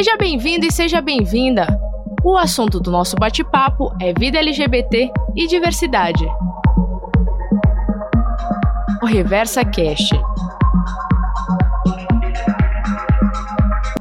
Seja bem-vindo e seja bem-vinda! O assunto do nosso bate-papo é vida LGBT e diversidade. O Reversa Cast.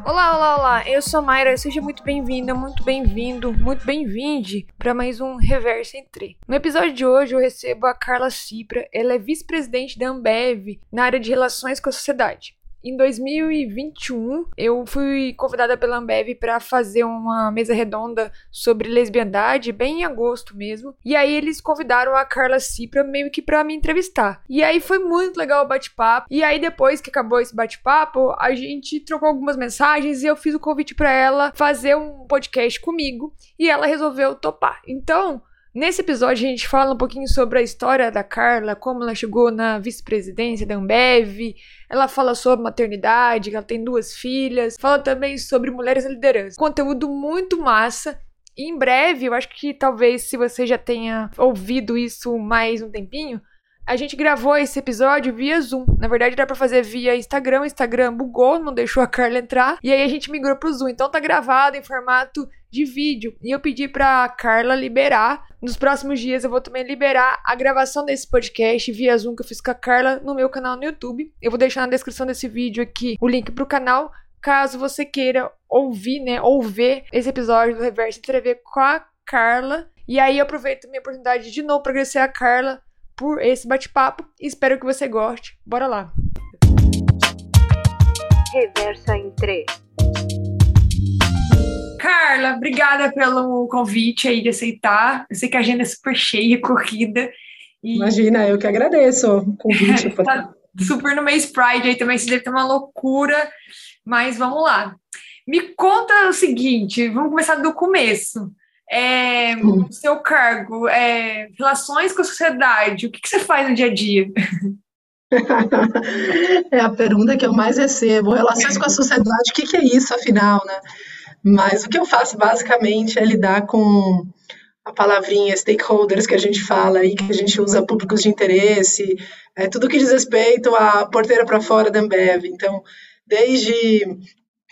Olá, olá, olá. Eu sou a Mayra. Seja muito bem-vinda, muito bem-vindo, muito bem-vinde para mais um Reversa Entre. No episódio de hoje eu recebo a Carla Cipra. Ela é vice-presidente da Ambev na área de relações com a sociedade. Em 2021, eu fui convidada pela Ambev para fazer uma mesa redonda sobre lesbiandade, bem em agosto mesmo. E aí eles convidaram a Carla Cipra meio que para me entrevistar. E aí foi muito legal o bate-papo. E aí depois que acabou esse bate-papo, a gente trocou algumas mensagens e eu fiz o convite para ela fazer um podcast comigo e ela resolveu topar. Então, Nesse episódio a gente fala um pouquinho sobre a história da Carla, como ela chegou na vice-presidência da Ambev, ela fala sobre maternidade, que ela tem duas filhas, fala também sobre mulheres na liderança. Conteúdo muito massa. E em breve, eu acho que talvez se você já tenha ouvido isso mais um tempinho, a gente gravou esse episódio via Zoom. Na verdade, era pra fazer via Instagram. Instagram bugou, não deixou a Carla entrar. E aí a gente migrou pro Zoom. Então tá gravado em formato de vídeo. E eu pedi pra Carla liberar. Nos próximos dias eu vou também liberar a gravação desse podcast via Zoom que eu fiz com a Carla no meu canal no YouTube. Eu vou deixar na descrição desse vídeo aqui o link pro canal. Caso você queira ouvir, né, ou ver esse episódio do Reverso Entrever com a Carla. E aí eu aproveito minha oportunidade de novo para agradecer a Carla por esse bate-papo espero que você goste. Bora lá! Reversa em 3. Carla, obrigada pelo convite aí de aceitar. Eu sei que a agenda é super cheia, corrida. E... Imagina, eu que agradeço o convite. tá super no mês Pride aí também, se deve ter uma loucura, mas vamos lá. Me conta o seguinte, vamos começar do começo é, hum. o seu cargo, é, relações com a sociedade, o que, que você faz no dia a dia? é a pergunta que eu mais recebo. Relações com a sociedade, o que, que é isso, afinal, né? Mas o que eu faço basicamente é lidar com a palavrinha stakeholders que a gente fala e que a gente usa públicos de interesse, é tudo que diz respeito à porteira para fora da Ambev. Então, desde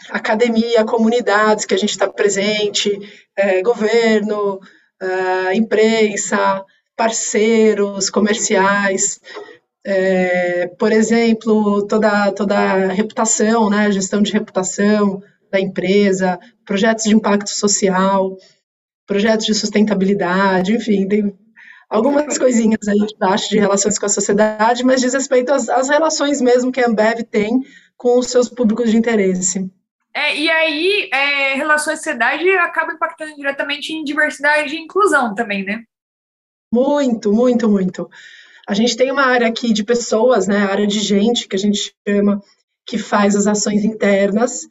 academia, comunidades que a gente está presente, é, governo, é, imprensa, parceiros comerciais, é, por exemplo, toda, toda a reputação, né, gestão de reputação da empresa, projetos de impacto social, projetos de sustentabilidade, enfim, tem algumas coisinhas aí embaixo de relações com a sociedade, mas diz respeito às, às relações mesmo que a Ambev tem com os seus públicos de interesse. É, e aí, é, relações sociedade acaba impactando diretamente em diversidade e inclusão também, né? Muito, muito, muito. A gente tem uma área aqui de pessoas, né, a área de gente, que a gente chama, que faz as ações internas.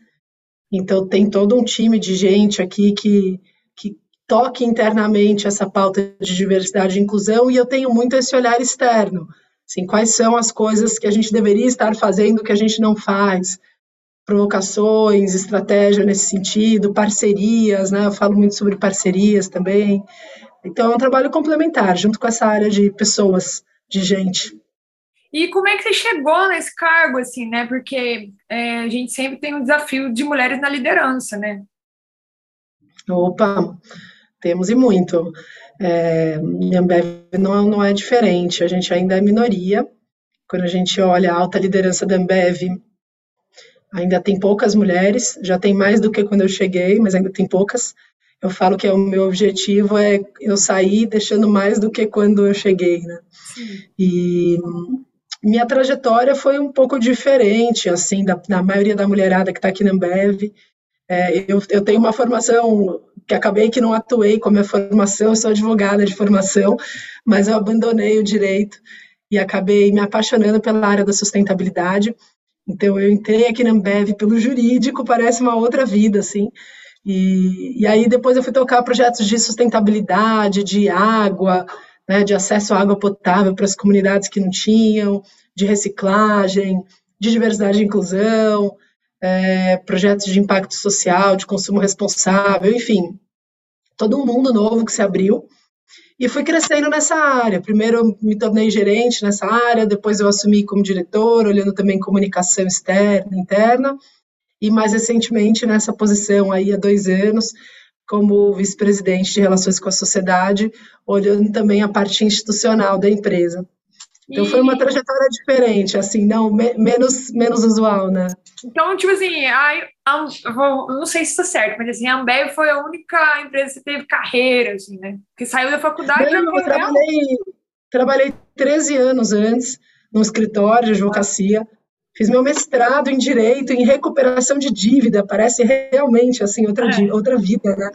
Então, tem todo um time de gente aqui que, que toque internamente essa pauta de diversidade e inclusão, e eu tenho muito esse olhar externo. Assim, quais são as coisas que a gente deveria estar fazendo que a gente não faz? Provocações, estratégia nesse sentido, parcerias, né? Eu falo muito sobre parcerias também. Então, é um trabalho complementar, junto com essa área de pessoas, de gente. E como é que você chegou nesse cargo, assim, né? Porque é, a gente sempre tem um desafio de mulheres na liderança, né? Opa, temos e muito. É, Ambev não, não é diferente, a gente ainda é minoria. Quando a gente olha a alta liderança da Ambev, Ainda tem poucas mulheres, já tem mais do que quando eu cheguei, mas ainda tem poucas. Eu falo que é o meu objetivo é eu sair deixando mais do que quando eu cheguei, né? Sim. E minha trajetória foi um pouco diferente, assim, da, da maioria da mulherada que está aqui na Ambev. É, eu, eu tenho uma formação que acabei que não atuei com a minha formação, eu sou advogada de formação, mas eu abandonei o direito e acabei me apaixonando pela área da sustentabilidade. Então eu entrei aqui na Ambev pelo jurídico, parece uma outra vida, assim. E, e aí depois eu fui tocar projetos de sustentabilidade, de água, né, de acesso à água potável para as comunidades que não tinham, de reciclagem, de diversidade e inclusão, é, projetos de impacto social, de consumo responsável, enfim, todo um mundo novo que se abriu. E fui crescendo nessa área. Primeiro eu me tornei gerente nessa área, depois eu assumi como diretor, olhando também comunicação externa, interna. e mais recentemente nessa posição aí há dois anos, como vice-presidente de relações com a sociedade, olhando também a parte institucional da empresa. Então e... foi uma trajetória diferente, assim, não me, menos menos usual, né? Então, tipo assim, a, a, vou, não sei se está certo, mas assim, a Ambev foi a única empresa que teve carreira, assim, né? Que saiu da faculdade. Não, eu trabalhei, trabalhei 13 anos antes no escritório de advocacia. Fiz meu mestrado em direito, em recuperação de dívida, parece realmente assim outra, é. outra vida, né?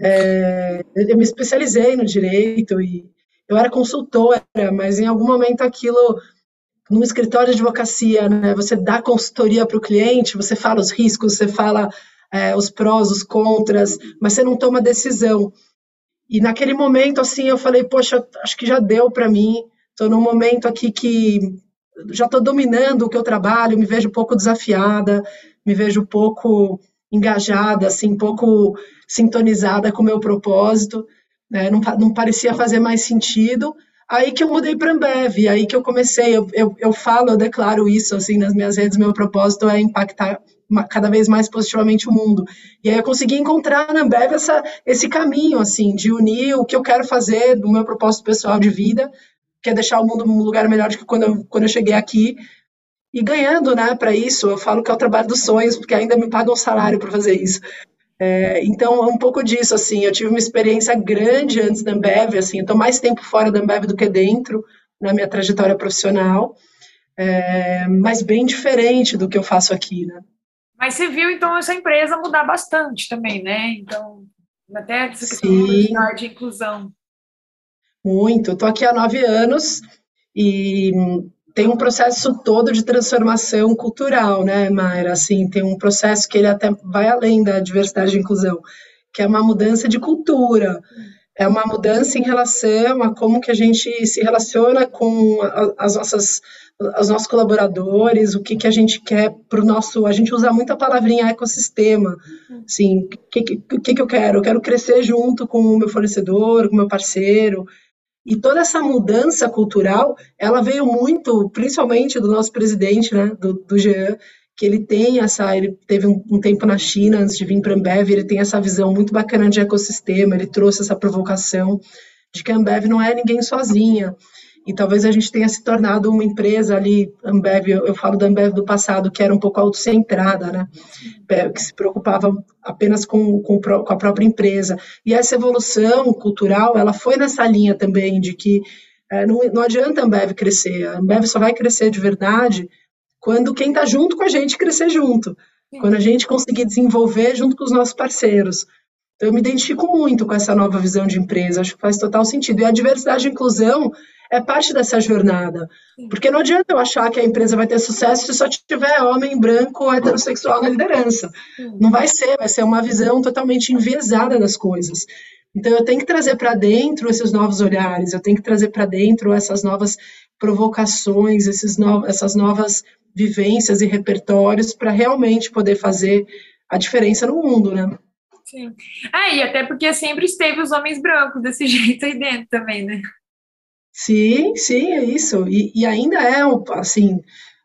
É, eu me especializei no direito e eu era consultora, mas em algum momento aquilo no escritório de advocacia, né? Você dá consultoria para o cliente, você fala os riscos, você fala é, os prós, os contras, mas você não toma decisão. E naquele momento, assim, eu falei, poxa, acho que já deu para mim. Estou num momento aqui que já estou dominando o que eu trabalho, me vejo um pouco desafiada, me vejo um pouco engajada, assim, um pouco sintonizada com o meu propósito, né? não, não parecia fazer mais sentido. Aí que eu mudei para Ambev, aí que eu comecei, eu, eu, eu falo, eu declaro isso assim nas minhas redes, meu propósito é impactar cada vez mais positivamente o mundo. E aí eu consegui encontrar na Ambev essa, esse caminho, assim, de unir o que eu quero fazer do meu propósito pessoal de vida que é deixar o mundo um lugar melhor do que quando eu, quando eu cheguei aqui. E ganhando, né, para isso, eu falo que é o trabalho dos sonhos, porque ainda me pagam salário para fazer isso. É, então, é um pouco disso, assim, eu tive uma experiência grande antes da Ambev, assim, eu estou mais tempo fora da Ambev do que dentro, na minha trajetória profissional, é, mas bem diferente do que eu faço aqui, né. Mas você viu, então, essa empresa mudar bastante também, né? Então, até essa questão de inclusão. Muito. Estou aqui há nove anos e tem um processo todo de transformação cultural, né, Mayra? Assim, tem um processo que ele até vai além da diversidade e inclusão, que é uma mudança de cultura. É uma mudança em relação a como que a gente se relaciona com as nossas os nossos colaboradores, o que, que a gente quer para o nosso. A gente usa muito a palavrinha ecossistema. Assim, o que, que, que, que eu quero? Eu quero crescer junto com o meu fornecedor, com o meu parceiro. E toda essa mudança cultural, ela veio muito, principalmente do nosso presidente, né, do, do Jean, que ele tem essa, ele teve um, um tempo na China antes de vir para a Ambev, ele tem essa visão muito bacana de ecossistema, ele trouxe essa provocação de que a Ambev não é ninguém sozinha, e talvez a gente tenha se tornado uma empresa ali, Ambev, eu, eu falo da Ambev do passado, que era um pouco autocentrada, né? É, que se preocupava apenas com, com, com, a própria empresa. E essa evolução cultural, ela foi nessa linha também de que é, não, não adianta a Ambev crescer, a Ambev só vai crescer de verdade quando quem está junto com a gente crescer junto, quando a gente conseguir desenvolver junto com os nossos parceiros. Então, eu me identifico muito com essa nova visão de empresa, acho que faz total sentido. E a diversidade e inclusão é parte dessa jornada. Porque não adianta eu achar que a empresa vai ter sucesso se só tiver homem branco heterossexual na liderança. Não vai ser, vai ser uma visão totalmente enviesada das coisas. Então eu tenho que trazer para dentro esses novos olhares, eu tenho que trazer para dentro essas novas provocações, esses no, essas novas vivências e repertórios para realmente poder fazer a diferença no mundo, né? Sim. É, e até porque sempre esteve os homens brancos desse jeito aí dentro também, né? Sim, sim, é isso. E, e ainda é, assim,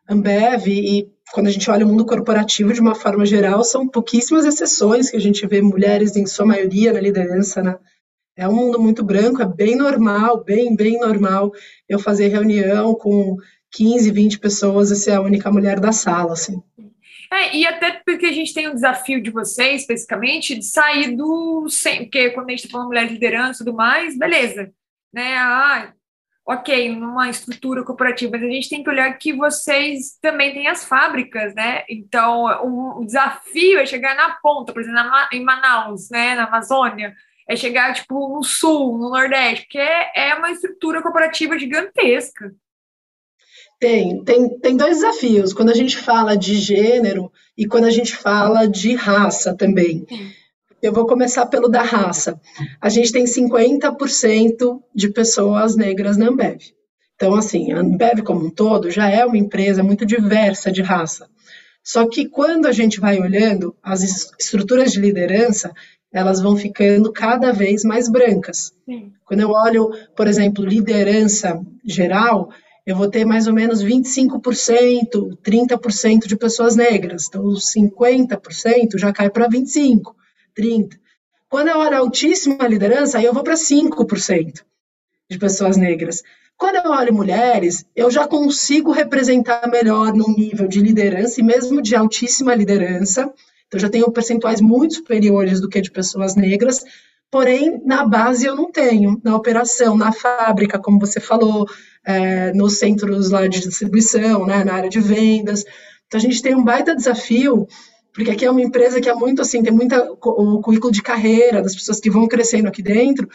Ambev e quando a gente olha o mundo corporativo de uma forma geral, são pouquíssimas exceções que a gente vê mulheres em sua maioria na liderança, né? É um mundo muito branco, é bem normal, bem, bem normal eu fazer reunião com 15, 20 pessoas e ser a única mulher da sala, assim. É, e até porque a gente tem um desafio de vocês, especificamente, de sair do... Porque quando a gente está falando mulher de liderança e tudo mais, beleza. Né? Ah, ok, numa estrutura corporativa, mas a gente tem que olhar que vocês também têm as fábricas, né? Então, o, desafio é chegar na ponta, por exemplo, em Manaus, né, na Amazônia, é chegar, tipo, no Sul, no Nordeste, porque é, é uma estrutura corporativa gigantesca. Tem, tem, tem dois desafios, quando a gente fala de gênero e quando a gente fala de raça também. Eu vou começar pelo da raça. A gente tem 50% de pessoas negras na Ambev. Então, assim, a Ambev como um todo já é uma empresa muito diversa de raça. Só que quando a gente vai olhando, as estruturas de liderança, elas vão ficando cada vez mais brancas. Sim. Quando eu olho, por exemplo, liderança geral, eu vou ter mais ou menos 25%, 30% de pessoas negras. Então, 50% já cai para 25%, 30%. Quando eu olho altíssima liderança, aí eu vou para 5% de pessoas negras. Quando eu olho mulheres, eu já consigo representar melhor num nível de liderança e mesmo de altíssima liderança. Então, já tenho percentuais muito superiores do que de pessoas negras, porém, na base eu não tenho. Na operação, na fábrica, como você falou, é, nos centros lá de distribuição, né, na área de vendas. Então, a gente tem um baita desafio, porque aqui é uma empresa que é muito assim, tem muito o currículo de carreira das pessoas que vão crescendo aqui dentro,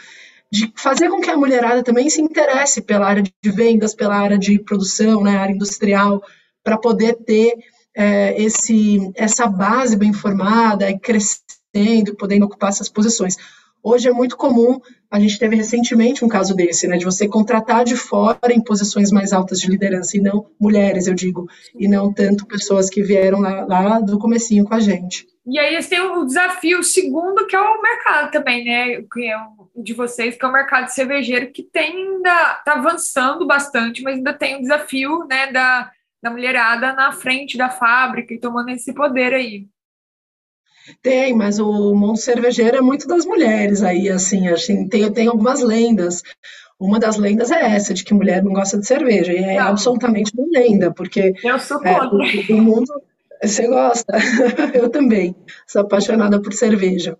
de fazer com que a mulherada também se interesse pela área de vendas, pela área de produção, né, área industrial, para poder ter é, esse, essa base bem formada e crescendo, podendo ocupar essas posições. Hoje é muito comum, a gente teve recentemente um caso desse, né, de você contratar de fora em posições mais altas de liderança, e não mulheres, eu digo, e não tanto pessoas que vieram lá, lá do comecinho com a gente. E aí eles têm o desafio segundo, que é o mercado também, né, que é o de vocês, que é o mercado cervejeiro, que tem ainda, está avançando bastante, mas ainda tem o desafio, né, da, da mulherada na frente da fábrica e tomando esse poder aí. Tem, mas o mundo cervejeiro é muito das mulheres aí, assim, assim tem, tem algumas lendas. Uma das lendas é essa, de que mulher não gosta de cerveja, e é não. absolutamente uma lenda, porque Eu sou é, o, o mundo... Você gosta? Eu também, sou apaixonada por cerveja.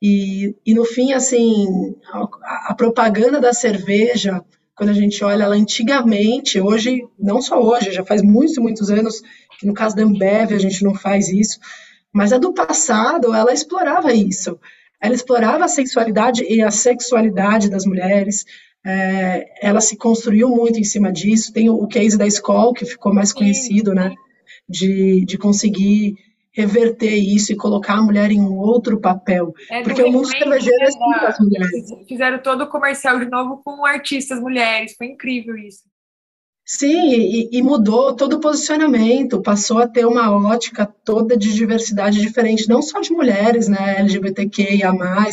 E, e no fim, assim, a, a propaganda da cerveja, quando a gente olha ela antigamente, hoje, não só hoje, já faz muitos, muitos anos, que no caso da Ambev a gente não faz isso, mas a do passado, ela explorava isso. Ela explorava a sensualidade e a sexualidade das mulheres. É, ela se construiu muito em cima disso. Tem o case da escola, que ficou mais conhecido, né? De, de conseguir reverter isso e colocar a mulher em um outro papel. É, Porque o mundo cervejeiro é assim das mulheres. Fizeram todo o comercial de novo com artistas mulheres. Foi incrível isso. Sim, e, e, mudou todo o posicionamento, passou a ter uma ótica toda de diversidade diferente, não só de mulheres, né, LGBTQIA+,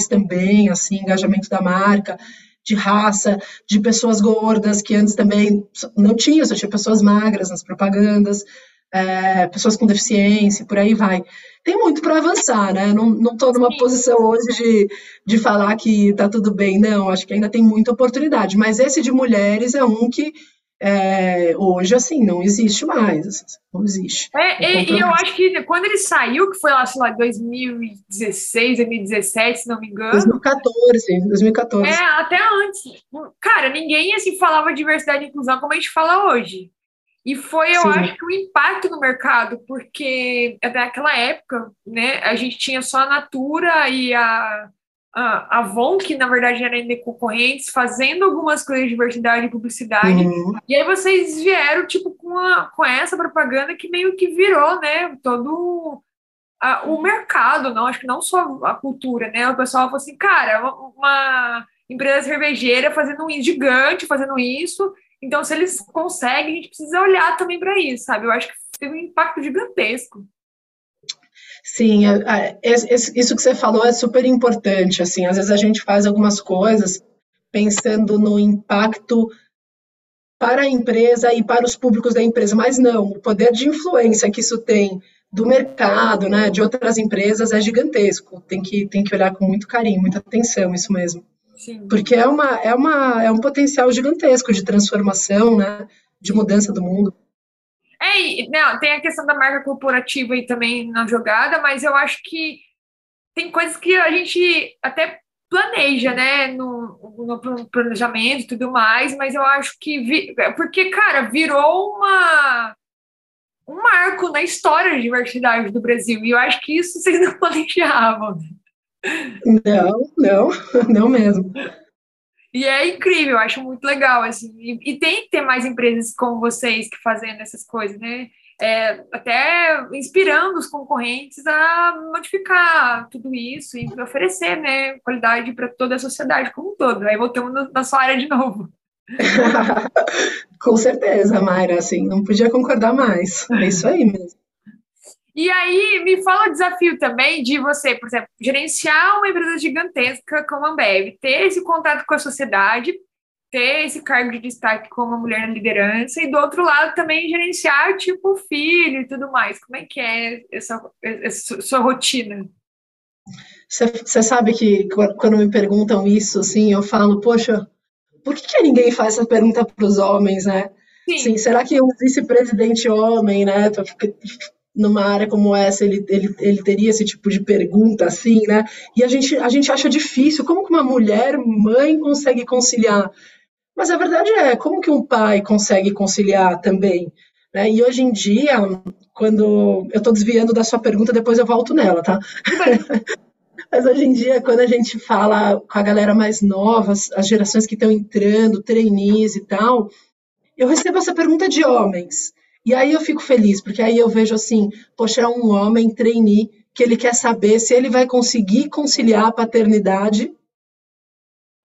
também, assim, engajamento da marca, de raça, de pessoas gordas, que antes também não tinha, só tinha pessoas magras nas propagandas, é, pessoas com deficiência, por aí vai. Tem muito para avançar, né? Não estou numa Sim. posição hoje de, de falar que está tudo bem, não, acho que ainda tem muita oportunidade, mas esse de mulheres é um que é, hoje, assim, não existe mais. Assim, não existe. É, e, eu acho que quando ele saiu, que foi lá, sei lá, 2016, 2017, se não me engano. 2014, 2014. É, até antes. Cara, ninguém assim falava diversidade e inclusão como a gente fala hoje. E foi, eu Sim. acho que o impacto no mercado, porque até aquela época, né, a gente tinha só a Natura e a a Avon, que na verdade era ainda concorrentes, fazendo algumas coisas de diversidade e publicidade. Uhum. E aí vocês vieram, tipo, com, a, com essa propaganda que meio que virou, né, todo a, o mercado, não, acho que não só a cultura, né? O pessoal falou assim, cara, uma, empresa cervejeira fazendo um gigante, fazendo isso. Então, se eles conseguem, a gente precisa olhar também para isso, sabe? Eu acho que teve um impacto gigantesco. Sim, é, é, isso que você falou é super importante. Assim, às vezes a gente faz algumas coisas pensando no impacto para a empresa e para os públicos da empresa, mas não, o poder de influência que isso tem do mercado, né, de outras empresas é gigantesco. Tem que, tem que olhar com muito carinho, muita atenção, isso mesmo. Sim. Porque é, uma, é, uma, é um potencial gigantesco de transformação, né, de mudança do mundo. É, não, tem a questão da marca corporativa aí também na jogada, mas eu acho que tem coisas que a gente até planeja, né, no, no planejamento e tudo mais, mas eu acho que, vi, porque, cara, virou uma um marco na história de diversidade do Brasil, e eu acho que isso vocês não planejavam. Não, não, não mesmo. E é incrível, eu acho muito legal, assim. E, e, tem que ter mais empresas como vocês que fazendo essas coisas, né? É, até inspirando os concorrentes a modificar tudo isso e oferecer, né, qualidade para toda a sociedade como um todo. Aí voltamos na sua área de novo. Com certeza, Mayra, assim, não podia concordar mais. É isso aí mesmo. E aí, me fala o desafio também de você, por exemplo, gerenciar uma empresa gigantesca como a Ambev, ter esse contato com a sociedade ter esse cargo de destaque como uma mulher na liderança e do outro lado também gerenciar tipo filho e tudo mais. Como é que é essa, essa sua rotina? Você sabe que quando me perguntam isso, assim, eu falo, poxa, por que, que ninguém faz essa pergunta para os homens, né? Sim. Sim. será que um vice-presidente homem, né, numa área como essa, ele, ele, ele teria esse tipo de pergunta, assim, né? E a gente, a gente acha difícil, como que uma mulher, mãe, consegue conciliar? Mas a verdade é, como que um pai consegue conciliar também? Né? E hoje em dia, quando eu estou desviando da sua pergunta, depois eu volto nela, tá? Mas hoje em dia, quando a gente fala com a galera mais nova, as gerações que estão entrando, trainees e tal, eu recebo essa pergunta de homens. E aí eu fico feliz, porque aí eu vejo assim, poxa, é um homem trainee que ele quer saber se ele vai conseguir conciliar a paternidade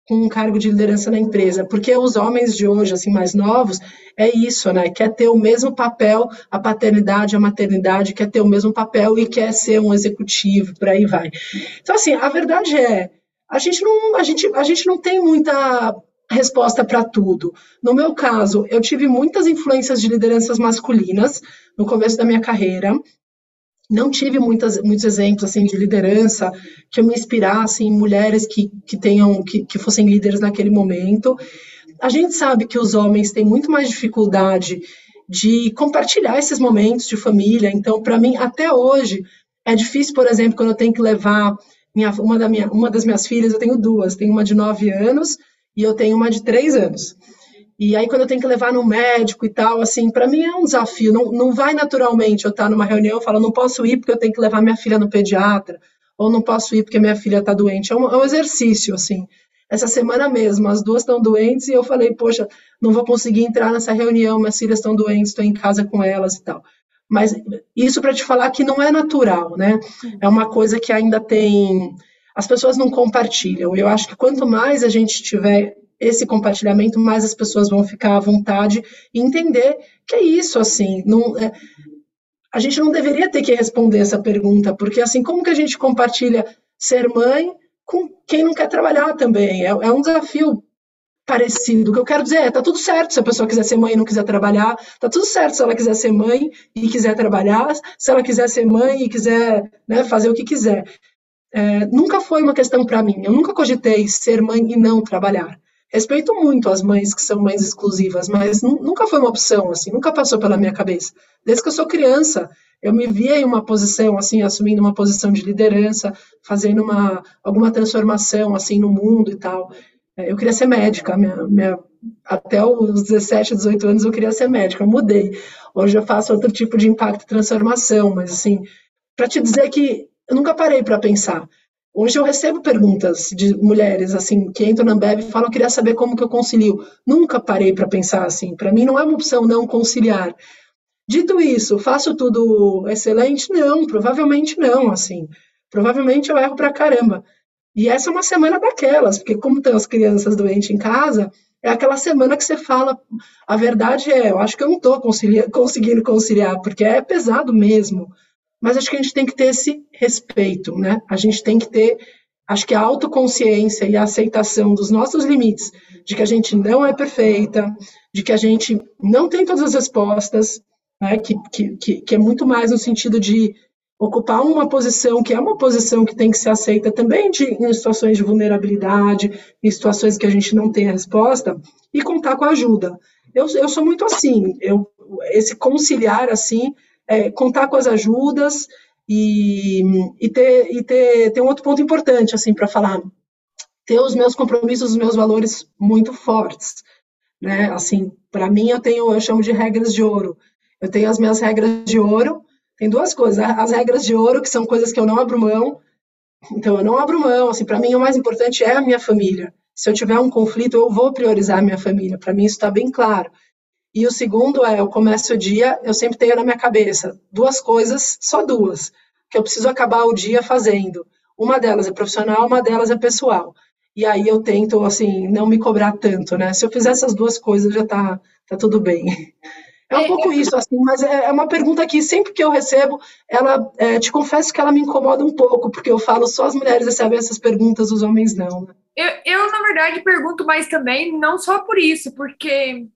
com um cargo de liderança na empresa, porque os homens de hoje, assim, mais novos, é isso, né? Quer ter o mesmo papel, a paternidade, a maternidade, quer ter o mesmo papel e quer ser um executivo, por aí vai. Então, assim, a verdade é, a gente não, a gente, a gente não tem muita resposta para tudo. No meu caso, eu tive muitas influências de lideranças masculinas no começo da minha carreira, não tive muitas, muitos exemplos assim de liderança que eu me inspirasse em mulheres que, que tenham que, que fossem líderes naquele momento. A gente sabe que os homens têm muito mais dificuldade de compartilhar esses momentos de família. Então, para mim, até hoje, é difícil, por exemplo, quando eu tenho que levar minha, uma, da minha, uma das minhas filhas, eu tenho duas, tenho uma de nove anos e eu tenho uma de três anos. E aí, quando eu tenho que levar no médico e tal, assim, para mim é um desafio. Não, não vai naturalmente eu estar numa reunião e falar, não posso ir porque eu tenho que levar minha filha no pediatra, ou não posso ir porque minha filha está doente. É um, é um exercício, assim. Essa semana mesmo, as duas estão doentes e eu falei, poxa, não vou conseguir entrar nessa reunião, minhas filhas estão doentes, estou em casa com elas e tal. Mas isso para te falar que não é natural, né? É uma coisa que ainda tem. As pessoas não compartilham. Eu acho que quanto mais a gente tiver esse compartilhamento, mais as pessoas vão ficar à vontade e entender que é isso, assim, não, é, a gente não deveria ter que responder essa pergunta, porque assim, como que a gente compartilha ser mãe com quem não quer trabalhar também? É, é um desafio parecido. O que eu quero dizer é, tá tudo certo se a pessoa quiser ser mãe e não quiser trabalhar, tá tudo certo se ela quiser ser mãe e quiser trabalhar, se ela quiser ser mãe e quiser né, fazer o que quiser. É, nunca foi uma questão para mim. Eu nunca cogitei ser mãe e não trabalhar. Respeito muito as mães que são mães exclusivas, mas nunca foi uma opção, assim, nunca passou pela minha cabeça. Desde que eu sou criança, eu me via em uma posição, assim, assumindo uma posição de liderança, fazendo uma, alguma transformação, assim, no mundo e tal. É, eu queria ser médica, minha, minha, até os 17, 18 anos eu queria ser médica, eu mudei. Hoje eu faço outro tipo de impacto e transformação, mas, assim, para te dizer que eu nunca parei para pensar. Hoje eu recebo perguntas de mulheres assim que entram na Ambev e falam: eu queria saber como que eu concilio. Nunca parei para pensar assim. Para mim não é uma opção não conciliar. Dito isso, faço tudo excelente? Não, provavelmente não. Assim, provavelmente eu erro para caramba. E essa é uma semana daquelas, porque como tem as crianças doentes em casa, é aquela semana que você fala, a verdade é, eu acho que eu não estou conseguindo conciliar, porque é pesado mesmo mas acho que a gente tem que ter esse respeito, né? A gente tem que ter, acho que a autoconsciência e a aceitação dos nossos limites, de que a gente não é perfeita, de que a gente não tem todas as respostas, né? Que, que, que é muito mais no sentido de ocupar uma posição que é uma posição que tem que ser aceita também de, em situações de vulnerabilidade, em situações que a gente não tem a resposta, e contar com a ajuda. Eu, eu sou muito assim, eu, esse conciliar assim é, contar com as ajudas e, e, ter, e ter, ter um outro ponto importante assim para falar, ter os meus compromissos, os meus valores muito fortes, né? Assim, para mim eu tenho, eu chamo de regras de ouro. Eu tenho as minhas regras de ouro. Tem duas coisas, as regras de ouro que são coisas que eu não abro mão. Então eu não abro mão. Assim, para mim o mais importante é a minha família. Se eu tiver um conflito, eu vou priorizar a minha família. Para mim isso está bem claro. E o segundo é, eu começo o dia, eu sempre tenho na minha cabeça duas coisas, só duas, que eu preciso acabar o dia fazendo. Uma delas é profissional, uma delas é pessoal. E aí eu tento, assim, não me cobrar tanto, né? Se eu fizer essas duas coisas, já tá, tá tudo bem. É um é, pouco isso, assim, mas é, é uma pergunta que sempre que eu recebo, ela, é, te confesso que ela me incomoda um pouco, porque eu falo só as mulheres recebem essas perguntas, os homens não, né? Eu, eu, na verdade, pergunto mais também, não só por isso, porque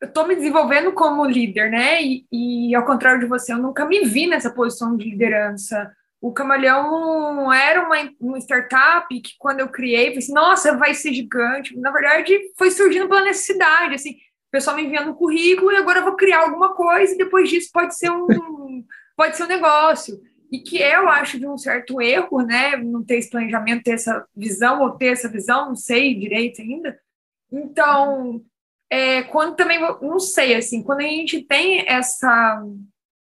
eu estou me desenvolvendo como líder, né? E, e, ao contrário de você, eu nunca me vi nessa posição de liderança. O Camaleão era uma, uma startup que, quando eu criei, eu pensei, nossa, vai ser gigante. Na verdade, foi surgindo pela necessidade, assim, o pessoal me enviando um currículo e agora eu vou criar alguma coisa e depois disso pode ser um, pode ser um negócio. E que eu acho de um certo erro, né? Não ter esse planejamento, ter essa visão ou ter essa visão, não sei direito ainda. Então, é, quando também, não sei, assim, quando a gente tem essa,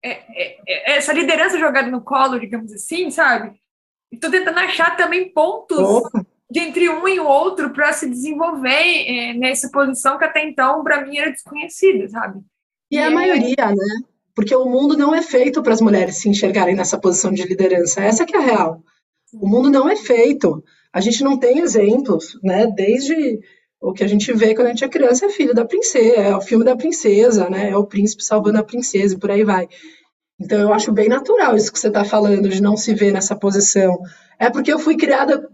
é, é, é essa liderança jogada no colo, digamos assim, sabe? Estou tentando achar também pontos de entre um e o outro para se desenvolver é, nessa posição que até então, para mim, era desconhecida, sabe? E, e a maioria, né? Porque o mundo não é feito para as mulheres se enxergarem nessa posição de liderança. Essa que é a real. O mundo não é feito. A gente não tem exemplos, né? Desde o que a gente vê quando a gente é criança é filho da princesa, é o filme da princesa, né? É o príncipe salvando a princesa e por aí vai. Então eu acho bem natural isso que você está falando, de não se ver nessa posição. É porque eu fui criada,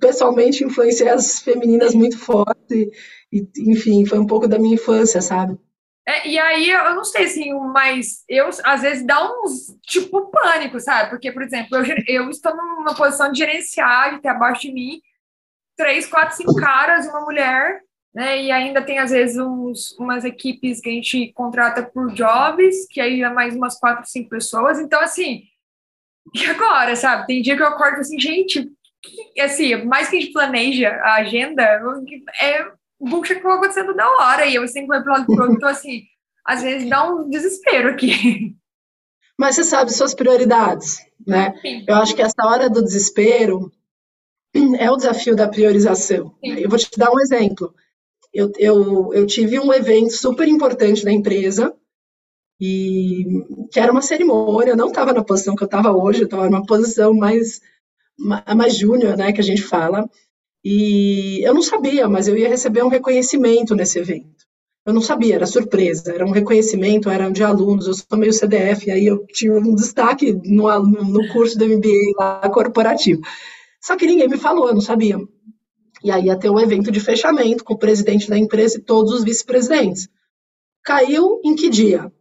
pessoalmente, influenciei as femininas muito forte, e, enfim, foi um pouco da minha infância, sabe? É, e aí, eu não sei, assim, mas eu, às vezes, dá uns, tipo, pânico, sabe? Porque, por exemplo, eu, eu estou numa posição de gerenciar, de ter abaixo de mim, três, quatro, cinco caras e uma mulher, né? E ainda tem, às vezes, uns, umas equipes que a gente contrata por jobs, que aí é mais umas quatro, cinco pessoas. Então, assim, e agora, sabe? Tem dia que eu acordo assim, gente, que, assim, mais que a gente planeja a agenda, é bucha que vai acontecendo da hora, e eu sempre vou pro lado pro outro, então, assim, às vezes dá um desespero aqui. Mas você sabe suas prioridades, né? Sim. Eu acho que essa hora do desespero é o desafio da priorização. Eu vou te dar um exemplo. Eu, eu, eu tive um evento super importante na empresa, e que era uma cerimônia, eu não estava na posição que eu estava hoje, eu estava numa posição mais, mais júnior, né, que a gente fala, e eu não sabia, mas eu ia receber um reconhecimento nesse evento. Eu não sabia, era surpresa, era um reconhecimento, era de alunos, eu sou meio CDF, aí eu tive um destaque no, no curso do MBA lá corporativo. Só que ninguém me falou, eu não sabia. E aí ia ter um evento de fechamento com o presidente da empresa e todos os vice-presidentes. Caiu em que dia?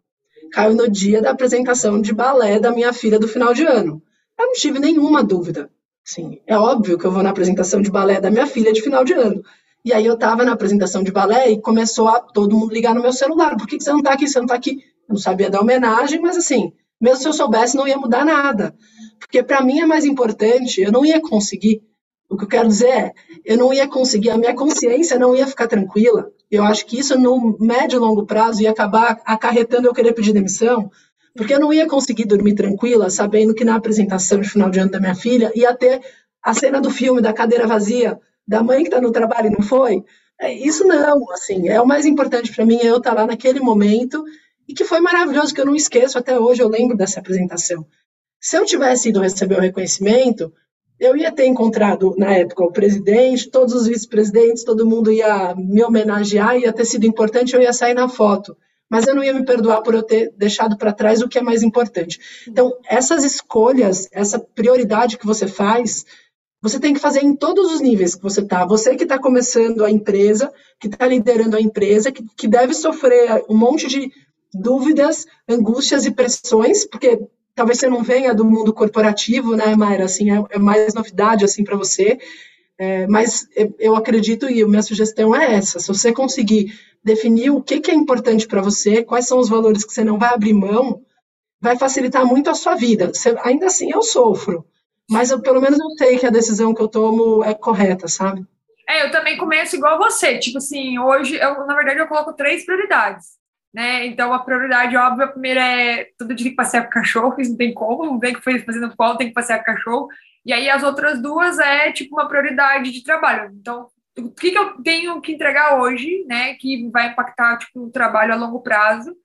Caiu no dia da apresentação de balé da minha filha do final de ano. Eu não tive nenhuma dúvida. Sim, é óbvio que eu vou na apresentação de balé da minha filha de final de ano. E aí eu estava na apresentação de balé e começou a todo mundo ligar no meu celular. Por que, que você não está aqui? Você não está aqui? Eu não sabia dar homenagem, mas assim, mesmo se eu soubesse, não ia mudar nada. Porque para mim é mais importante, eu não ia conseguir. O que eu quero dizer é, eu não ia conseguir, a minha consciência não ia ficar tranquila. Eu acho que isso no médio e longo prazo ia acabar acarretando eu querer pedir demissão, porque eu não ia conseguir dormir tranquila, sabendo que na apresentação de final de ano da minha filha ia ter a cena do filme da cadeira vazia, da mãe que está no trabalho e não foi. É, isso não, assim, é o mais importante para mim é eu estar tá lá naquele momento e que foi maravilhoso, que eu não esqueço até hoje, eu lembro dessa apresentação. Se eu tivesse ido receber o reconhecimento, eu ia ter encontrado, na época, o presidente, todos os vice-presidentes, todo mundo ia me homenagear, ia ter sido importante, eu ia sair na foto. Mas eu não ia me perdoar por eu ter deixado para trás o que é mais importante. Então, essas escolhas, essa prioridade que você faz, você tem que fazer em todos os níveis que você está. Você que está começando a empresa, que está liderando a empresa, que, que deve sofrer um monte de dúvidas, angústias e pressões, porque talvez você não venha do mundo corporativo, né, Mayra? Assim, é, é mais novidade assim para você. É, mas eu acredito e a minha sugestão é essa: se você conseguir definir o que, que é importante para você, quais são os valores que você não vai abrir mão, vai facilitar muito a sua vida. Você, ainda assim, eu sofro, mas eu, pelo menos eu sei que a decisão que eu tomo é correta, sabe? É, eu também começo igual você. Tipo assim, hoje, eu, na verdade, eu coloco três prioridades né? Então a prioridade óbvia, a primeira é todo dia tem que passear com cachorro, isso não tem como, não tem que fazer fazendo qual tem que passear com cachorro. E aí as outras duas é tipo uma prioridade de trabalho. Então, o que, que eu tenho que entregar hoje, né, que vai impactar tipo o trabalho a longo prazo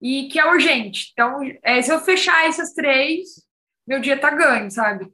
e que é urgente. Então, é, se eu fechar essas três, meu dia tá ganho, sabe?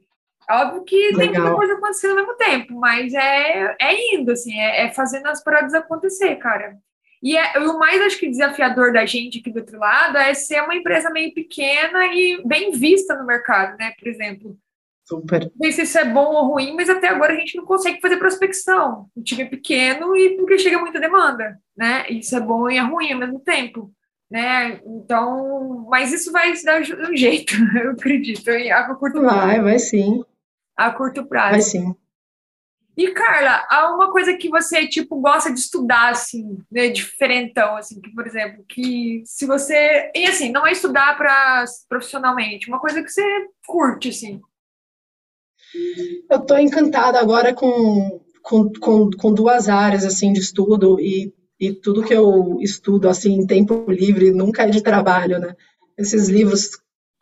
Óbvio que Legal. tem muita coisa acontecendo ao mesmo tempo, mas é, é indo, assim, é, é fazendo as paradas acontecer, cara. E é, o mais, acho que, desafiador da gente aqui do outro lado é ser uma empresa meio pequena e bem vista no mercado, né? Por exemplo, Super. Não sei se isso é bom ou ruim, mas até agora a gente não consegue fazer prospecção. O time é pequeno e porque chega muita demanda, né? Isso é bom e é ruim ao mesmo tempo, né? Então, mas isso vai se dar um jeito, eu acredito. A curto vai, vai sim. A curto prazo. Vai sim. E, Carla, há uma coisa que você, tipo, gosta de estudar, assim, né, diferentão, assim, que, por exemplo, que se você... E, assim, não é estudar para profissionalmente, uma coisa que você curte, assim. Eu estou encantada agora com, com, com, com, duas áreas, assim, de estudo e, e tudo que eu estudo, assim, em tempo livre nunca é de trabalho, né? Esses livros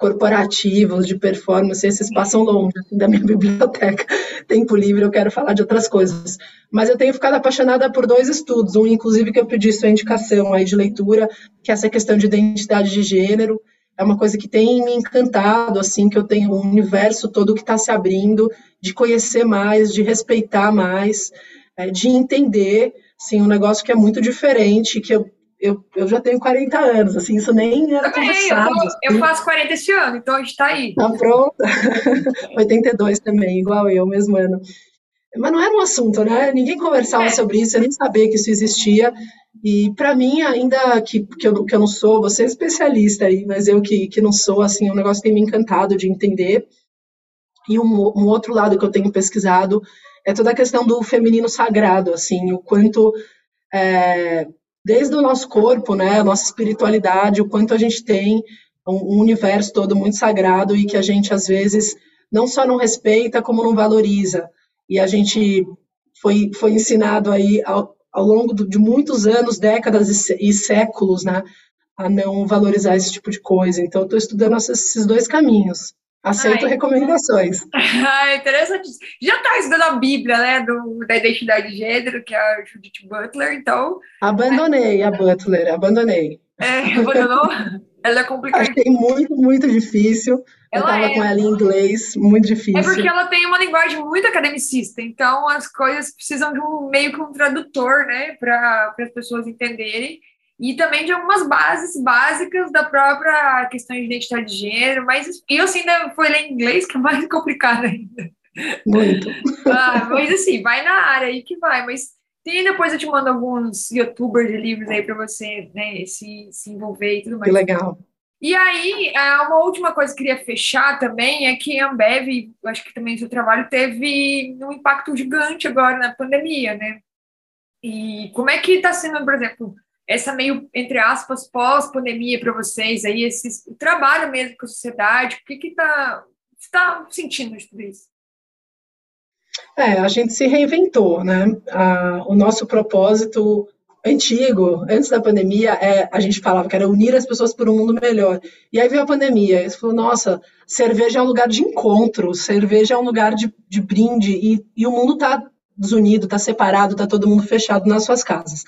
corporativos, de performance, esses passam longe assim, da minha biblioteca. Tempo livre, eu quero falar de outras coisas. Mas eu tenho ficado apaixonada por dois estudos, um inclusive que eu pedi sua indicação aí de leitura, que é essa questão de identidade de gênero. É uma coisa que tem me encantado, assim, que eu tenho um universo todo que está se abrindo, de conhecer mais, de respeitar mais, é, de entender, sim, um negócio que é muito diferente, que eu eu, eu já tenho 40 anos, assim, isso nem era Também, conversado. Eu, assim. eu faço 40 esse ano, então a gente tá aí. Tá pronta. 82 também, igual eu, mesmo ano. Mas não era um assunto, né? Ninguém conversava é. sobre isso, eu nem sabia que isso existia. E para mim, ainda que, que, eu, que eu não sou, você é especialista aí, mas eu que, que não sou, assim, é um negócio que tem me encantado de entender. E um, um outro lado que eu tenho pesquisado é toda a questão do feminino sagrado, assim, o quanto é, desde o nosso corpo, né, a nossa espiritualidade, o quanto a gente tem um, universo todo muito sagrado e que a gente às vezes não só não respeita como não valoriza. E a gente foi, foi ensinado aí ao, ao longo de muitos anos, décadas e, e, séculos, né, a não valorizar esse tipo de coisa. Então, estou estudando esses dois caminhos. Aceito Ai, recomendações. Ah, interessante. Já está estudando a Bíblia, né, do, da identidade de gênero, que é a Judith Butler, então... Abandonei a Butler, abandonei. É, abandonou? ela é complicada. Achei muito, muito difícil. Ela eu estava é... com ela em inglês, muito difícil. É porque ela tem uma linguagem muito academicista, então as coisas precisam de um meio que um tradutor, né, para as pessoas entenderem e também de algumas bases básicas da própria questão de identidade de gênero, mas eu assim ainda foi ler inglês, que é mais complicado ainda. Muito. Ah, mas assim, vai na área aí que vai, mas tem depois eu te mando alguns youtubers de livros aí para você né, se, se envolver e tudo mais. Que legal. E aí, uma última coisa que eu queria fechar também é que a Ambev, acho que também o seu trabalho teve um impacto gigante agora na pandemia, né? E como é que está sendo, por exemplo, essa meio, entre aspas, pós-pandemia para vocês, aí, esse, o trabalho mesmo com a sociedade, o que que tá, está sentindo de tudo isso? É, a gente se reinventou, né? O nosso propósito antigo, antes da pandemia, é, a gente falava que era unir as pessoas por um mundo melhor. E aí veio a pandemia, e você falou, nossa, cerveja é um lugar de encontro, cerveja é um lugar de, de brinde, e, e o mundo está desunido, está separado, está todo mundo fechado nas suas casas.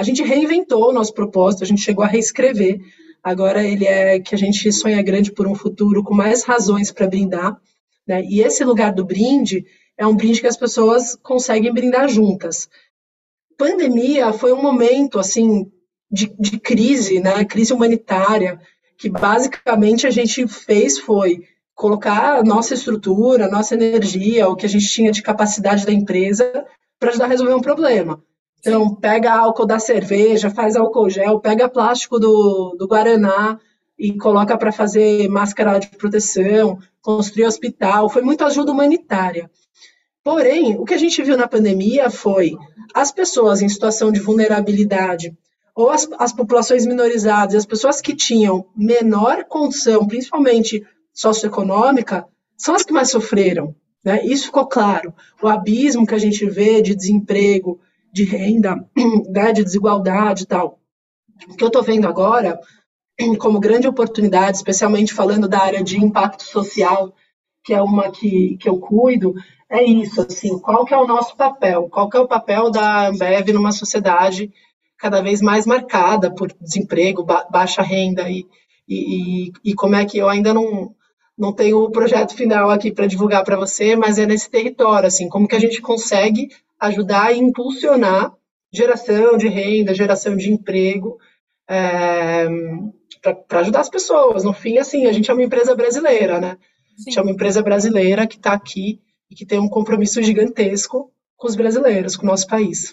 A gente reinventou o nosso propósito, a gente chegou a reescrever. Agora ele é que a gente sonha grande por um futuro com mais razões para brindar. Né? E esse lugar do brinde é um brinde que as pessoas conseguem brindar juntas. Pandemia foi um momento assim de, de crise, né? Crise humanitária, que basicamente a gente fez foi colocar a nossa estrutura, a nossa energia, o que a gente tinha de capacidade da empresa para ajudar a resolver um problema. Então, pega álcool da cerveja, faz álcool gel, pega plástico do, do Guaraná e coloca para fazer máscara de proteção, construir hospital. Foi muito ajuda humanitária. Porém, o que a gente viu na pandemia foi as pessoas em situação de vulnerabilidade, ou as, as populações minorizadas, as pessoas que tinham menor condição, principalmente socioeconômica, são as que mais sofreram. Né? Isso ficou claro. O abismo que a gente vê de desemprego, de renda, né, de desigualdade e tal. O que eu estou vendo agora, como grande oportunidade, especialmente falando da área de impacto social, que é uma que, que eu cuido, é isso, assim, qual que é o nosso papel? Qual que é o papel da Ambev numa sociedade cada vez mais marcada por desemprego, ba baixa renda e, e, e, como é que eu ainda não, não tenho o projeto final aqui para divulgar para você, mas é nesse território, assim, como que a gente consegue ajudar e impulsionar geração de renda, geração de emprego, é, para ajudar as pessoas. No fim, assim, a gente é uma empresa brasileira, né? Sim. é uma empresa brasileira que está aqui e que tem um compromisso gigantesco com os brasileiros, com o nosso país.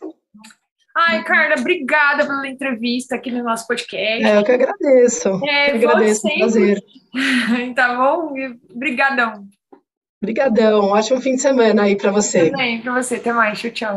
Ai, Carla, obrigada pela entrevista aqui no nosso podcast. É, eu que agradeço. É, eu agradeço, é um prazer. tá bom? Obrigadão. Obrigadão. Ótimo fim de semana aí para você. Também, para você. Até mais. Tchau, tchau.